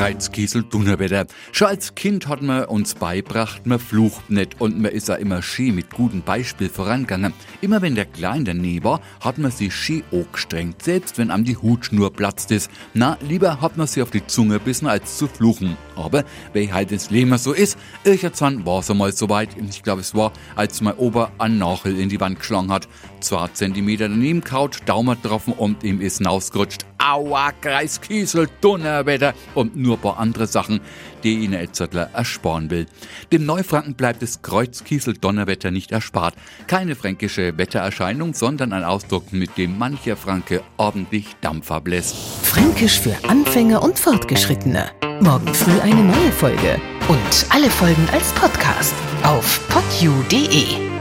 Kreuzkiesel Dunnerwetter. Schon als Kind hat man uns beibracht, man flucht nicht und man ist ja immer schön mit gutem Beispiel vorangegangen. Immer wenn der Klein daneben war, hat man sich schön gestrengt, selbst wenn am die Hutschnur platzt ist. Na, lieber hat man sie auf die Zunge bissen, als zu fluchen. Aber, wie halt das Leben so ist, irgendwann war es einmal so weit, ich glaube es war, als mein Ober einen Nachel in die Wand geschlagen hat. Zwei Zentimeter daneben kaut, Daumen getroffen und ihm ist hinausgerutscht. Aua, Kreiskiesel, Donnerwetter und nur ein paar andere Sachen, die Ihnen Elzertler ersparen will. Dem Neufranken bleibt das Kreuzkiesel Donnerwetter nicht erspart. Keine fränkische Wettererscheinung, sondern ein Ausdruck, mit dem mancher Franke ordentlich Dampf ablässt. Fränkisch für Anfänger und Fortgeschrittene. Morgen früh eine neue Folge. Und alle Folgen als Podcast auf podu.de.